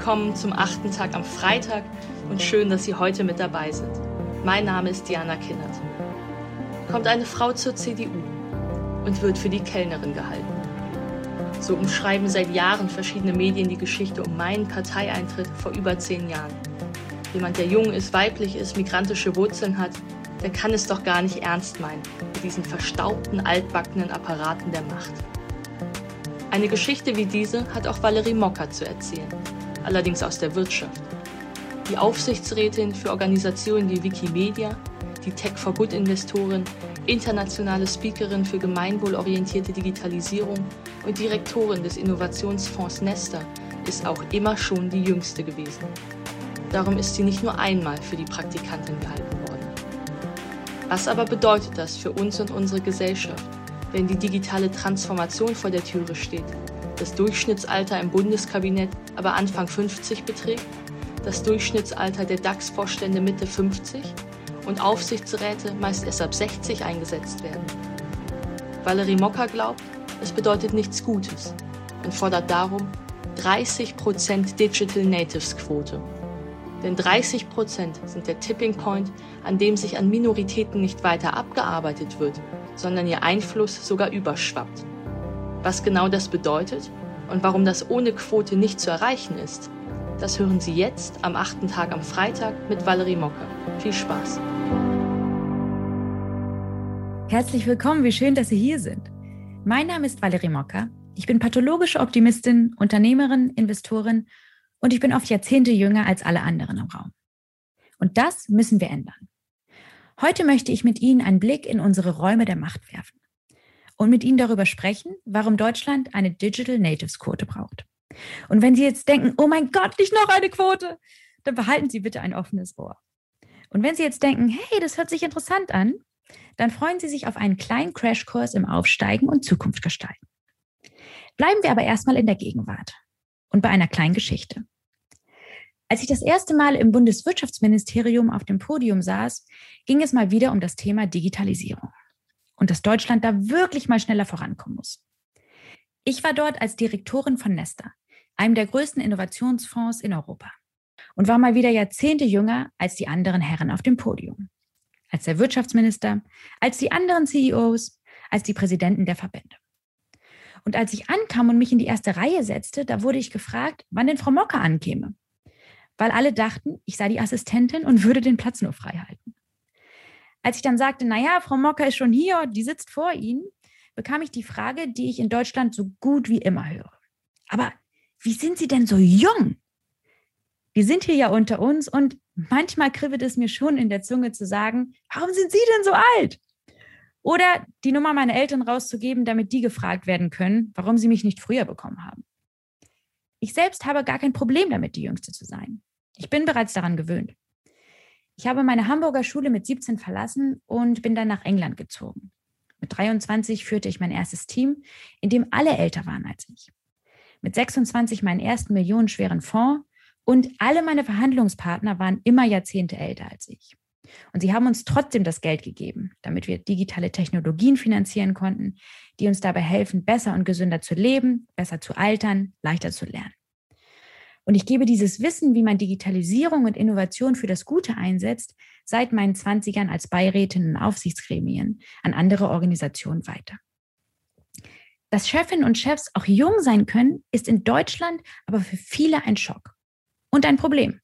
willkommen zum achten Tag am Freitag und schön, dass Sie heute mit dabei sind. Mein Name ist Diana Kinnert. Kommt eine Frau zur CDU und wird für die Kellnerin gehalten. So umschreiben seit Jahren verschiedene Medien die Geschichte um meinen Parteieintritt vor über zehn Jahren. Jemand, der jung ist, weiblich ist, migrantische Wurzeln hat, der kann es doch gar nicht ernst meinen mit diesen verstaubten, altbackenen Apparaten der Macht. Eine Geschichte wie diese hat auch Valerie Mocker zu erzählen, allerdings aus der Wirtschaft. Die Aufsichtsrätin für Organisationen wie Wikimedia, die Tech for Good Investorin, internationale Speakerin für gemeinwohlorientierte Digitalisierung und Direktorin des Innovationsfonds Nester ist auch immer schon die jüngste gewesen. Darum ist sie nicht nur einmal für die Praktikantin gehalten worden. Was aber bedeutet das für uns und unsere Gesellschaft? wenn die digitale Transformation vor der Türe steht, das Durchschnittsalter im Bundeskabinett aber Anfang 50 beträgt, das Durchschnittsalter der DAX-Vorstände Mitte 50 und Aufsichtsräte meist erst ab 60 eingesetzt werden. Valerie Mocker glaubt, es bedeutet nichts Gutes und fordert darum 30% Digital Natives Quote. Denn 30% sind der Tipping Point, an dem sich an Minoritäten nicht weiter abgearbeitet wird, sondern ihr Einfluss sogar überschwappt. Was genau das bedeutet und warum das ohne Quote nicht zu erreichen ist, das hören Sie jetzt am achten Tag am Freitag mit Valerie Mocker. Viel Spaß! Herzlich willkommen, wie schön, dass Sie hier sind. Mein Name ist Valerie Mocker. Ich bin pathologische Optimistin, Unternehmerin, Investorin und ich bin oft Jahrzehnte jünger als alle anderen im Raum. Und das müssen wir ändern. Heute möchte ich mit Ihnen einen Blick in unsere Räume der Macht werfen und mit Ihnen darüber sprechen, warum Deutschland eine Digital Natives Quote braucht. Und wenn Sie jetzt denken, oh mein Gott, nicht noch eine Quote, dann behalten Sie bitte ein offenes Ohr. Und wenn Sie jetzt denken, hey, das hört sich interessant an, dann freuen Sie sich auf einen kleinen Crashkurs im Aufsteigen und Zukunft gestalten. Bleiben wir aber erstmal in der Gegenwart und bei einer kleinen Geschichte. Als ich das erste Mal im Bundeswirtschaftsministerium auf dem Podium saß, ging es mal wieder um das Thema Digitalisierung und dass Deutschland da wirklich mal schneller vorankommen muss. Ich war dort als Direktorin von Nesta, einem der größten Innovationsfonds in Europa, und war mal wieder Jahrzehnte jünger als die anderen Herren auf dem Podium, als der Wirtschaftsminister, als die anderen CEOs, als die Präsidenten der Verbände. Und als ich ankam und mich in die erste Reihe setzte, da wurde ich gefragt, wann denn Frau Mocker ankäme weil alle dachten, ich sei die Assistentin und würde den Platz nur frei halten. Als ich dann sagte, naja, Frau Mocker ist schon hier, die sitzt vor Ihnen, bekam ich die Frage, die ich in Deutschland so gut wie immer höre. Aber wie sind Sie denn so jung? Wir sind hier ja unter uns und manchmal kribbelt es mir schon in der Zunge zu sagen, warum sind Sie denn so alt? Oder die Nummer meiner Eltern rauszugeben, damit die gefragt werden können, warum sie mich nicht früher bekommen haben. Ich selbst habe gar kein Problem damit, die Jüngste zu sein. Ich bin bereits daran gewöhnt. Ich habe meine Hamburger Schule mit 17 verlassen und bin dann nach England gezogen. Mit 23 führte ich mein erstes Team, in dem alle älter waren als ich. Mit 26 meinen ersten millionenschweren Fonds und alle meine Verhandlungspartner waren immer Jahrzehnte älter als ich. Und sie haben uns trotzdem das Geld gegeben, damit wir digitale Technologien finanzieren konnten, die uns dabei helfen, besser und gesünder zu leben, besser zu altern, leichter zu lernen. Und ich gebe dieses Wissen, wie man Digitalisierung und Innovation für das Gute einsetzt, seit meinen 20ern als Beirätin in Aufsichtsgremien an andere Organisationen weiter. Dass Chefinnen und Chefs auch jung sein können, ist in Deutschland aber für viele ein Schock und ein Problem.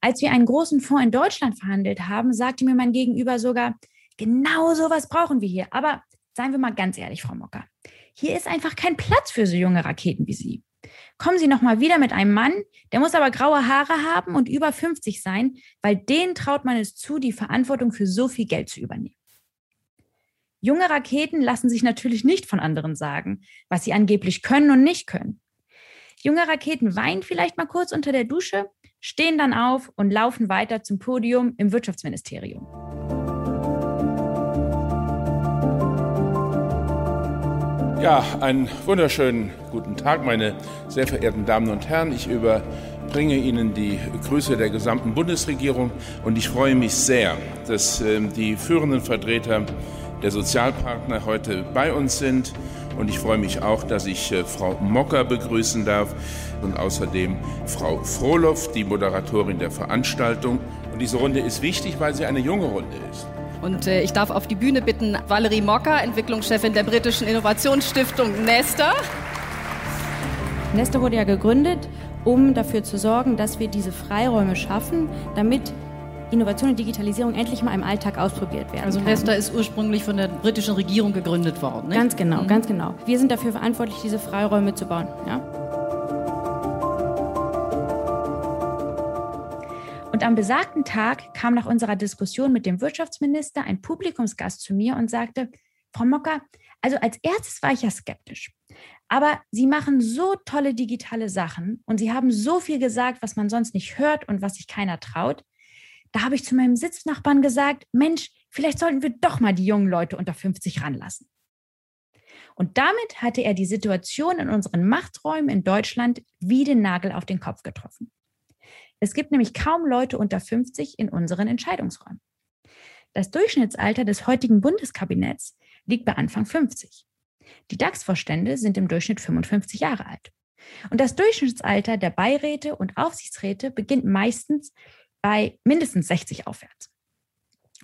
Als wir einen großen Fonds in Deutschland verhandelt haben, sagte mir mein Gegenüber sogar, genau sowas brauchen wir hier. Aber seien wir mal ganz ehrlich, Frau Mocker, hier ist einfach kein Platz für so junge Raketen wie Sie kommen Sie noch mal wieder mit einem Mann, der muss aber graue Haare haben und über 50 sein, weil den traut man es zu, die Verantwortung für so viel Geld zu übernehmen. Junge Raketen lassen sich natürlich nicht von anderen sagen, was sie angeblich können und nicht können. Junge Raketen weinen vielleicht mal kurz unter der Dusche, stehen dann auf und laufen weiter zum Podium im Wirtschaftsministerium. Ja, einen wunderschönen guten Tag, meine sehr verehrten Damen und Herren. Ich überbringe Ihnen die Grüße der gesamten Bundesregierung und ich freue mich sehr, dass äh, die führenden Vertreter der Sozialpartner heute bei uns sind. Und ich freue mich auch, dass ich äh, Frau Mocker begrüßen darf. und außerdem Frau Frohloff, die Moderatorin der Veranstaltung. Und diese Runde ist wichtig, weil sie eine junge Runde ist. Und äh, ich darf auf die Bühne bitten Valerie Mocker, Entwicklungschefin der britischen Innovationsstiftung Nesta. Nesta wurde ja gegründet, um dafür zu sorgen, dass wir diese Freiräume schaffen, damit Innovation und Digitalisierung endlich mal im Alltag ausprobiert werden. Also Nesta ist ursprünglich von der britischen Regierung gegründet worden. Nicht? Ganz genau, mhm. ganz genau. Wir sind dafür verantwortlich, diese Freiräume zu bauen. Ja? Und am besagten Tag kam nach unserer Diskussion mit dem Wirtschaftsminister ein Publikumsgast zu mir und sagte, Frau Mocker, also als erstes war ich ja skeptisch. Aber Sie machen so tolle digitale Sachen und Sie haben so viel gesagt, was man sonst nicht hört und was sich keiner traut. Da habe ich zu meinem Sitznachbarn gesagt, Mensch, vielleicht sollten wir doch mal die jungen Leute unter 50 ranlassen. Und damit hatte er die Situation in unseren Machträumen in Deutschland wie den Nagel auf den Kopf getroffen. Es gibt nämlich kaum Leute unter 50 in unseren Entscheidungsräumen. Das Durchschnittsalter des heutigen Bundeskabinetts liegt bei Anfang 50. Die DAX-Vorstände sind im Durchschnitt 55 Jahre alt. Und das Durchschnittsalter der Beiräte und Aufsichtsräte beginnt meistens bei mindestens 60 aufwärts.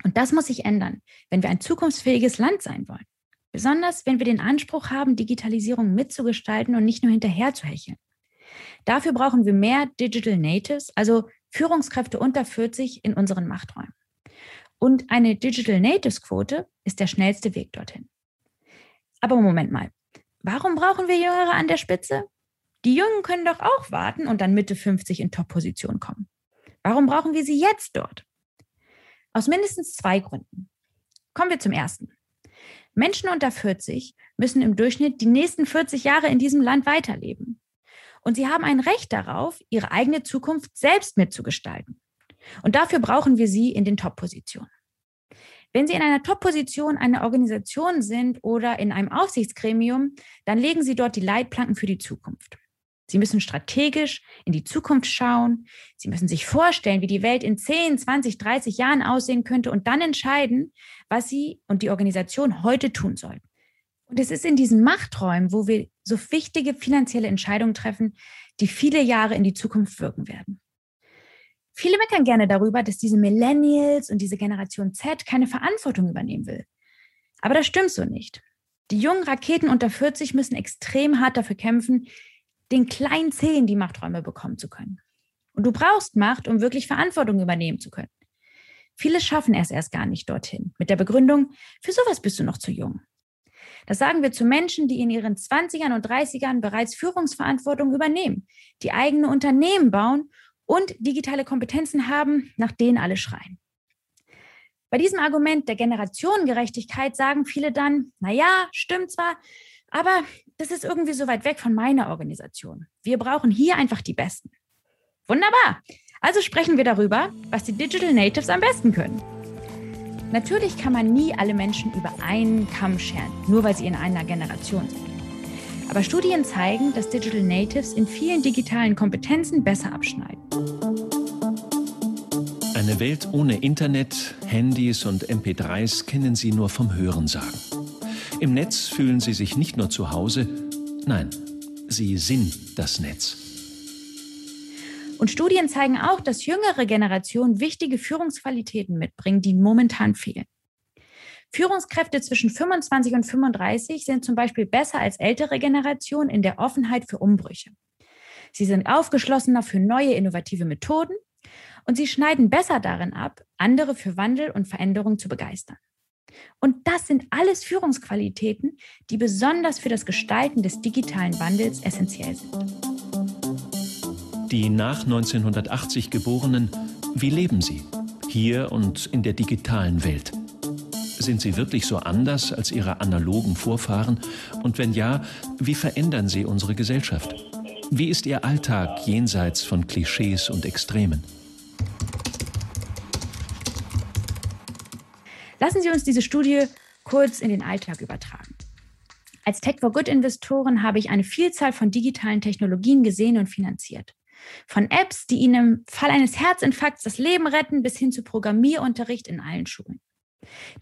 Und das muss sich ändern, wenn wir ein zukunftsfähiges Land sein wollen. Besonders wenn wir den Anspruch haben, Digitalisierung mitzugestalten und nicht nur hinterher zu hecheln. Dafür brauchen wir mehr Digital Natives, also Führungskräfte unter 40 in unseren Machträumen. Und eine Digital Natives Quote ist der schnellste Weg dorthin. Aber Moment mal, warum brauchen wir Jüngere an der Spitze? Die Jungen können doch auch warten und dann Mitte 50 in Top-Position kommen. Warum brauchen wir sie jetzt dort? Aus mindestens zwei Gründen. Kommen wir zum ersten. Menschen unter 40 müssen im Durchschnitt die nächsten 40 Jahre in diesem Land weiterleben. Und sie haben ein Recht darauf, ihre eigene Zukunft selbst mitzugestalten. Und dafür brauchen wir sie in den Top-Positionen. Wenn Sie in einer Top-Position einer Organisation sind oder in einem Aufsichtsgremium, dann legen Sie dort die Leitplanken für die Zukunft. Sie müssen strategisch in die Zukunft schauen. Sie müssen sich vorstellen, wie die Welt in 10, 20, 30 Jahren aussehen könnte und dann entscheiden, was Sie und die Organisation heute tun sollten. Und es ist in diesen Machträumen, wo wir so wichtige finanzielle Entscheidungen treffen, die viele Jahre in die Zukunft wirken werden. Viele meckern gerne darüber, dass diese Millennials und diese Generation Z keine Verantwortung übernehmen will. Aber das stimmt so nicht. Die jungen Raketen unter 40 müssen extrem hart dafür kämpfen, den kleinen Zehen die Machträume bekommen zu können. Und du brauchst Macht, um wirklich Verantwortung übernehmen zu können. Viele schaffen es erst gar nicht dorthin, mit der Begründung, für sowas bist du noch zu jung. Das sagen wir zu Menschen, die in ihren 20ern und 30ern bereits Führungsverantwortung übernehmen, die eigene Unternehmen bauen und digitale Kompetenzen haben, nach denen alle schreien. Bei diesem Argument der Generationengerechtigkeit sagen viele dann, na ja, stimmt zwar, aber das ist irgendwie so weit weg von meiner Organisation. Wir brauchen hier einfach die Besten. Wunderbar. Also sprechen wir darüber, was die Digital Natives am besten können. Natürlich kann man nie alle Menschen über einen Kamm scheren, nur weil sie in einer Generation sind. Aber Studien zeigen, dass Digital Natives in vielen digitalen Kompetenzen besser abschneiden. Eine Welt ohne Internet, Handys und MP3s kennen sie nur vom Hörensagen. Im Netz fühlen sie sich nicht nur zu Hause, nein, sie sind das Netz. Und Studien zeigen auch, dass jüngere Generationen wichtige Führungsqualitäten mitbringen, die momentan fehlen. Führungskräfte zwischen 25 und 35 sind zum Beispiel besser als ältere Generationen in der Offenheit für Umbrüche. Sie sind aufgeschlossener für neue innovative Methoden und sie schneiden besser darin ab, andere für Wandel und Veränderung zu begeistern. Und das sind alles Führungsqualitäten, die besonders für das Gestalten des digitalen Wandels essentiell sind. Die nach 1980 Geborenen, wie leben sie? Hier und in der digitalen Welt. Sind sie wirklich so anders als ihre analogen Vorfahren? Und wenn ja, wie verändern sie unsere Gesellschaft? Wie ist ihr Alltag jenseits von Klischees und Extremen? Lassen Sie uns diese Studie kurz in den Alltag übertragen. Als Tech for Good Investoren habe ich eine Vielzahl von digitalen Technologien gesehen und finanziert. Von Apps, die Ihnen im Fall eines Herzinfarkts das Leben retten, bis hin zu Programmierunterricht in allen Schulen.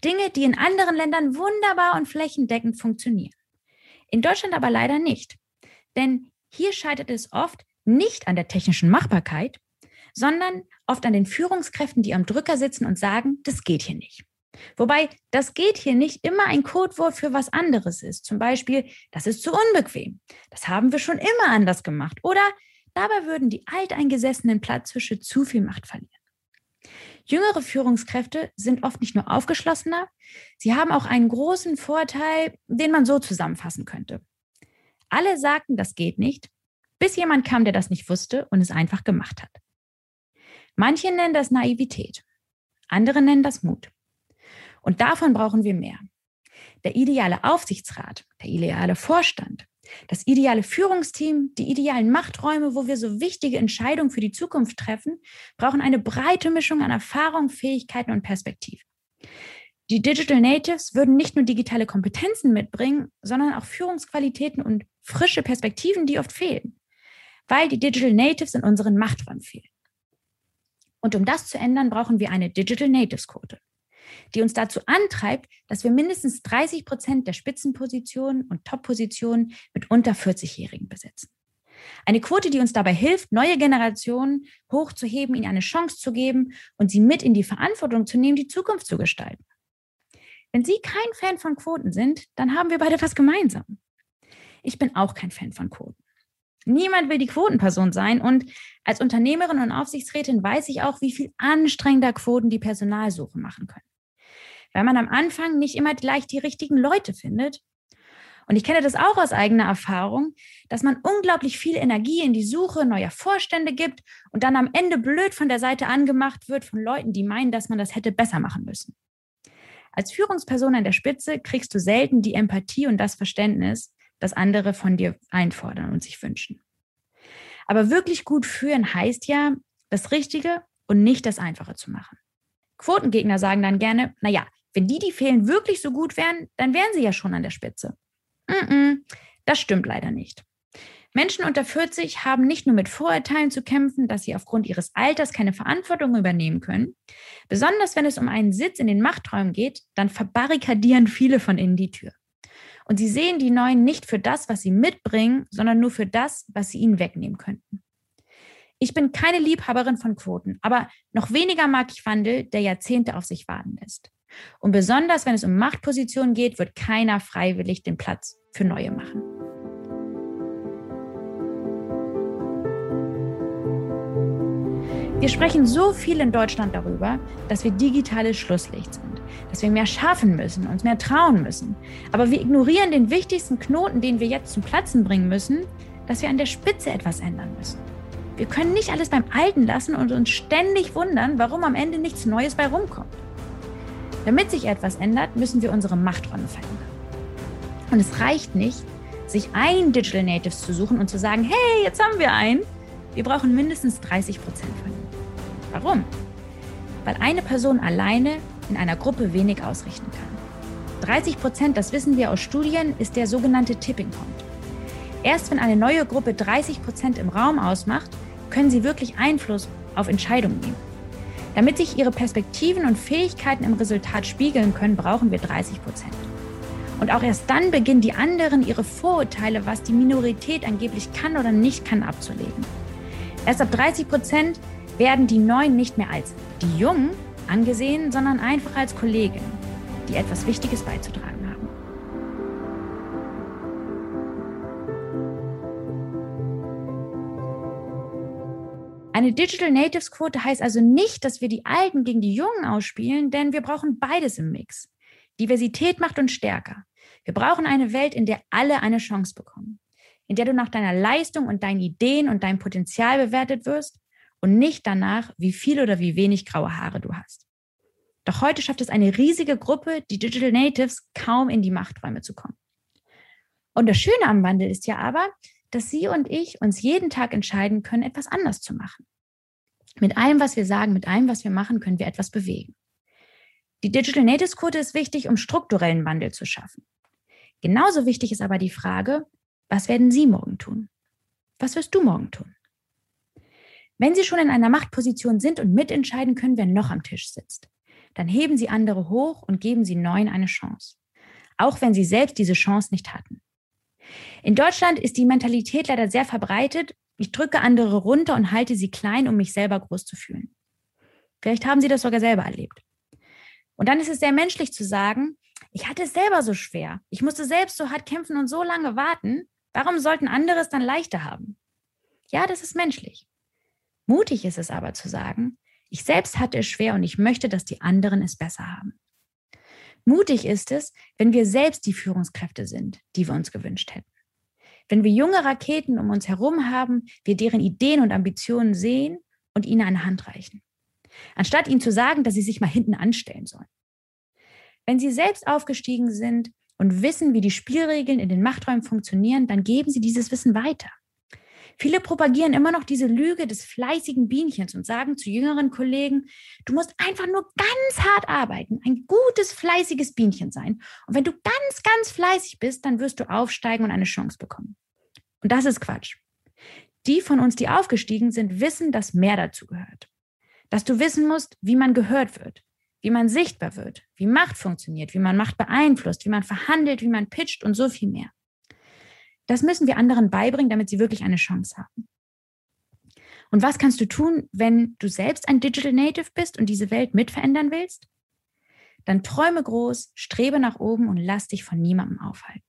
Dinge, die in anderen Ländern wunderbar und flächendeckend funktionieren. In Deutschland aber leider nicht. Denn hier scheitert es oft, nicht an der technischen Machbarkeit, sondern oft an den Führungskräften, die am Drücker sitzen und sagen, das geht hier nicht. Wobei das geht hier nicht immer ein Codewort für was anderes ist. Zum Beispiel, das ist zu unbequem. Das haben wir schon immer anders gemacht. Oder dabei würden die alteingesessenen Platzhische zu viel Macht verlieren. Jüngere Führungskräfte sind oft nicht nur aufgeschlossener, sie haben auch einen großen Vorteil, den man so zusammenfassen könnte. Alle sagten, das geht nicht, bis jemand kam, der das nicht wusste und es einfach gemacht hat. Manche nennen das Naivität, andere nennen das Mut. Und davon brauchen wir mehr. Der ideale Aufsichtsrat, der ideale Vorstand, das ideale Führungsteam, die idealen Machträume, wo wir so wichtige Entscheidungen für die Zukunft treffen, brauchen eine breite Mischung an Erfahrung, Fähigkeiten und Perspektiven. Die Digital Natives würden nicht nur digitale Kompetenzen mitbringen, sondern auch Führungsqualitäten und frische Perspektiven, die oft fehlen, weil die Digital Natives in unseren Machträumen fehlen. Und um das zu ändern, brauchen wir eine Digital Natives Quote die uns dazu antreibt, dass wir mindestens 30 Prozent der Spitzenpositionen und Top-Positionen mit unter 40-Jährigen besetzen. Eine Quote, die uns dabei hilft, neue Generationen hochzuheben, ihnen eine Chance zu geben und sie mit in die Verantwortung zu nehmen, die Zukunft zu gestalten. Wenn Sie kein Fan von Quoten sind, dann haben wir beide was gemeinsam. Ich bin auch kein Fan von Quoten. Niemand will die Quotenperson sein und als Unternehmerin und Aufsichtsrätin weiß ich auch, wie viel anstrengender Quoten die Personalsuche machen können weil man am Anfang nicht immer gleich die richtigen Leute findet. Und ich kenne das auch aus eigener Erfahrung, dass man unglaublich viel Energie in die Suche neuer Vorstände gibt und dann am Ende blöd von der Seite angemacht wird von Leuten, die meinen, dass man das hätte besser machen müssen. Als Führungsperson an der Spitze kriegst du selten die Empathie und das Verständnis, das andere von dir einfordern und sich wünschen. Aber wirklich gut führen heißt ja, das Richtige und nicht das Einfache zu machen. Quotengegner sagen dann gerne, naja, wenn die, die fehlen, wirklich so gut wären, dann wären sie ja schon an der Spitze. Mm das stimmt leider nicht. Menschen unter 40 haben nicht nur mit Vorurteilen zu kämpfen, dass sie aufgrund ihres Alters keine Verantwortung übernehmen können. Besonders wenn es um einen Sitz in den Machträumen geht, dann verbarrikadieren viele von ihnen die Tür. Und sie sehen die Neuen nicht für das, was sie mitbringen, sondern nur für das, was sie ihnen wegnehmen könnten. Ich bin keine Liebhaberin von Quoten, aber noch weniger mag ich Wandel, der Jahrzehnte auf sich warten lässt. Und besonders wenn es um Machtpositionen geht, wird keiner freiwillig den Platz für neue machen. Wir sprechen so viel in Deutschland darüber, dass wir digitales Schlusslicht sind, dass wir mehr schaffen müssen, uns mehr trauen müssen. Aber wir ignorieren den wichtigsten Knoten, den wir jetzt zum Platzen bringen müssen, dass wir an der Spitze etwas ändern müssen. Wir können nicht alles beim Alten lassen und uns ständig wundern, warum am Ende nichts Neues bei rumkommt. Damit sich etwas ändert, müssen wir unsere Machträume verändern. Und es reicht nicht, sich ein Digital Natives zu suchen und zu sagen, hey, jetzt haben wir einen. Wir brauchen mindestens 30 Prozent von ihnen. Warum? Weil eine Person alleine in einer Gruppe wenig ausrichten kann. 30 Prozent, das wissen wir aus Studien, ist der sogenannte Tipping Point. Erst wenn eine neue Gruppe 30 Prozent im Raum ausmacht, können sie wirklich Einfluss auf Entscheidungen nehmen. Damit sich ihre Perspektiven und Fähigkeiten im Resultat spiegeln können, brauchen wir 30 Prozent. Und auch erst dann beginnen die anderen ihre Vorurteile, was die Minorität angeblich kann oder nicht kann, abzulegen. Erst ab 30 Prozent werden die Neuen nicht mehr als die Jungen angesehen, sondern einfach als Kollegen, die etwas Wichtiges beizutragen Eine Digital Natives Quote heißt also nicht, dass wir die Alten gegen die Jungen ausspielen, denn wir brauchen beides im Mix. Diversität macht uns stärker. Wir brauchen eine Welt, in der alle eine Chance bekommen, in der du nach deiner Leistung und deinen Ideen und deinem Potenzial bewertet wirst und nicht danach, wie viel oder wie wenig graue Haare du hast. Doch heute schafft es eine riesige Gruppe, die Digital Natives, kaum in die Machträume zu kommen. Und das Schöne am Wandel ist ja aber, dass Sie und ich uns jeden Tag entscheiden können, etwas anders zu machen. Mit allem, was wir sagen, mit allem, was wir machen, können wir etwas bewegen. Die Digital Natives Quote ist wichtig, um strukturellen Wandel zu schaffen. Genauso wichtig ist aber die Frage, was werden Sie morgen tun? Was wirst du morgen tun? Wenn Sie schon in einer Machtposition sind und mitentscheiden können, wer noch am Tisch sitzt, dann heben Sie andere hoch und geben Sie Neuen eine Chance. Auch wenn Sie selbst diese Chance nicht hatten. In Deutschland ist die Mentalität leider sehr verbreitet, Ich drücke andere runter und halte sie klein, um mich selber groß zu fühlen. Vielleicht haben Sie das sogar selber erlebt. Und dann ist es sehr menschlich zu sagen, ich hatte es selber so schwer. Ich musste selbst so hart kämpfen und so lange warten. Warum sollten andere es dann leichter haben? Ja, das ist menschlich. Mutig ist es aber zu sagen, ich selbst hatte es schwer und ich möchte, dass die anderen es besser haben. Mutig ist es, wenn wir selbst die Führungskräfte sind, die wir uns gewünscht hätten. Wenn wir junge Raketen um uns herum haben, wir deren Ideen und Ambitionen sehen und ihnen eine Hand reichen. Anstatt ihnen zu sagen, dass sie sich mal hinten anstellen sollen. Wenn sie selbst aufgestiegen sind und wissen, wie die Spielregeln in den Machträumen funktionieren, dann geben sie dieses Wissen weiter. Viele propagieren immer noch diese Lüge des fleißigen Bienchens und sagen zu jüngeren Kollegen, du musst einfach nur ganz hart arbeiten, ein gutes, fleißiges Bienchen sein. Und wenn du ganz, ganz fleißig bist, dann wirst du aufsteigen und eine Chance bekommen. Und das ist Quatsch. Die von uns, die aufgestiegen sind, wissen, dass mehr dazu gehört. Dass du wissen musst, wie man gehört wird, wie man sichtbar wird, wie Macht funktioniert, wie man Macht beeinflusst, wie man verhandelt, wie man pitcht und so viel mehr. Das müssen wir anderen beibringen, damit sie wirklich eine Chance haben. Und was kannst du tun, wenn du selbst ein Digital Native bist und diese Welt mitverändern willst? Dann träume groß, strebe nach oben und lass dich von niemandem aufhalten.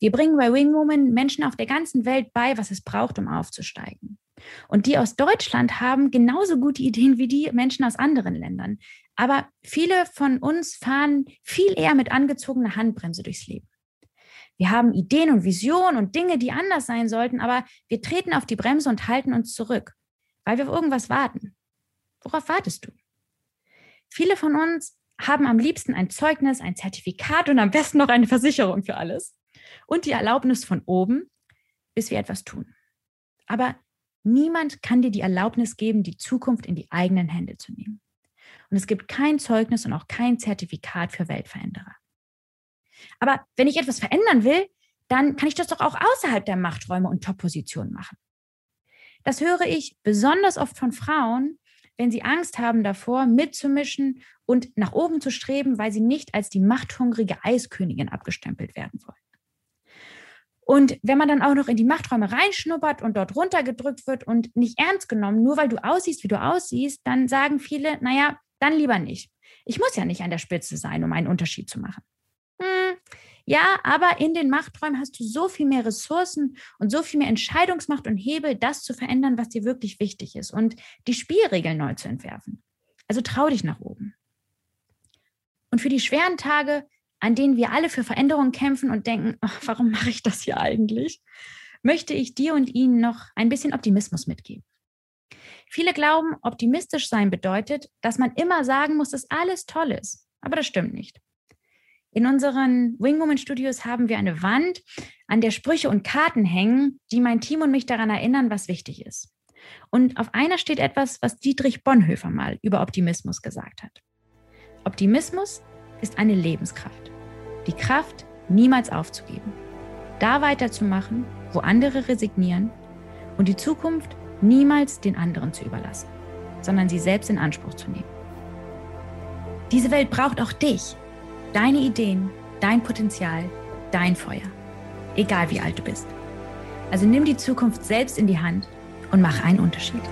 Wir bringen bei Wingwoman Menschen auf der ganzen Welt bei, was es braucht, um aufzusteigen. Und die aus Deutschland haben genauso gute Ideen wie die Menschen aus anderen Ländern. Aber viele von uns fahren viel eher mit angezogener Handbremse durchs Leben. Wir haben Ideen und Visionen und Dinge, die anders sein sollten, aber wir treten auf die Bremse und halten uns zurück, weil wir auf irgendwas warten. Worauf wartest du? Viele von uns haben am liebsten ein Zeugnis, ein Zertifikat und am besten noch eine Versicherung für alles und die Erlaubnis von oben, bis wir etwas tun. Aber Niemand kann dir die Erlaubnis geben, die Zukunft in die eigenen Hände zu nehmen. Und es gibt kein Zeugnis und auch kein Zertifikat für Weltveränderer. Aber wenn ich etwas verändern will, dann kann ich das doch auch außerhalb der Machträume und Top-Positionen machen. Das höre ich besonders oft von Frauen, wenn sie Angst haben davor, mitzumischen und nach oben zu streben, weil sie nicht als die machthungrige Eiskönigin abgestempelt werden wollen. Und wenn man dann auch noch in die Machträume reinschnuppert und dort runtergedrückt wird und nicht ernst genommen, nur weil du aussiehst, wie du aussiehst, dann sagen viele, naja, dann lieber nicht. Ich muss ja nicht an der Spitze sein, um einen Unterschied zu machen. Hm, ja, aber in den Machträumen hast du so viel mehr Ressourcen und so viel mehr Entscheidungsmacht und Hebel, das zu verändern, was dir wirklich wichtig ist und die Spielregeln neu zu entwerfen. Also trau dich nach oben. Und für die schweren Tage an denen wir alle für Veränderungen kämpfen und denken, ach, warum mache ich das hier eigentlich, möchte ich dir und Ihnen noch ein bisschen Optimismus mitgeben. Viele glauben, optimistisch sein bedeutet, dass man immer sagen muss, dass alles toll ist. Aber das stimmt nicht. In unseren Wingwoman Studios haben wir eine Wand, an der Sprüche und Karten hängen, die mein Team und mich daran erinnern, was wichtig ist. Und auf einer steht etwas, was Dietrich Bonhoeffer mal über Optimismus gesagt hat. Optimismus ist eine Lebenskraft. Die Kraft, niemals aufzugeben. Da weiterzumachen, wo andere resignieren und die Zukunft niemals den anderen zu überlassen, sondern sie selbst in Anspruch zu nehmen. Diese Welt braucht auch dich, deine Ideen, dein Potenzial, dein Feuer, egal wie alt du bist. Also nimm die Zukunft selbst in die Hand und mach einen Unterschied.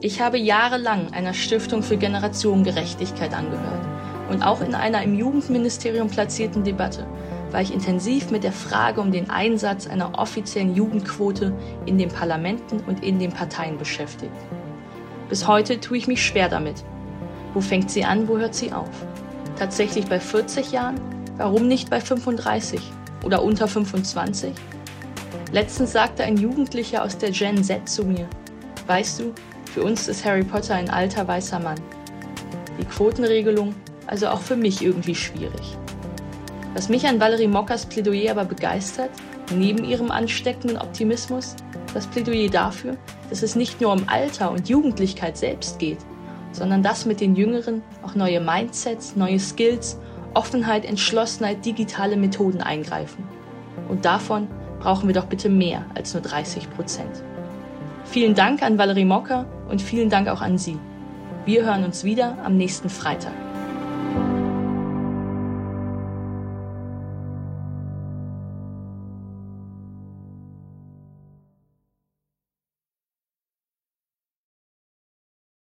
Ich habe jahrelang einer Stiftung für Generationengerechtigkeit angehört und auch in einer im Jugendministerium platzierten Debatte war ich intensiv mit der Frage um den Einsatz einer offiziellen Jugendquote in den Parlamenten und in den Parteien beschäftigt. Bis heute tue ich mich schwer damit. Wo fängt sie an, wo hört sie auf? Tatsächlich bei 40 Jahren? Warum nicht bei 35 oder unter 25? Letztens sagte ein Jugendlicher aus der Gen Z zu mir, weißt du, für uns ist Harry Potter ein alter weißer Mann. Die Quotenregelung also auch für mich irgendwie schwierig. Was mich an Valerie Mockers Plädoyer aber begeistert, neben ihrem ansteckenden Optimismus, das Plädoyer dafür, dass es nicht nur um Alter und Jugendlichkeit selbst geht, sondern dass mit den Jüngeren auch neue Mindsets, neue Skills, Offenheit, Entschlossenheit, digitale Methoden eingreifen. Und davon brauchen wir doch bitte mehr als nur 30 Prozent. Vielen Dank an Valerie Mocker und vielen Dank auch an Sie. Wir hören uns wieder am nächsten Freitag.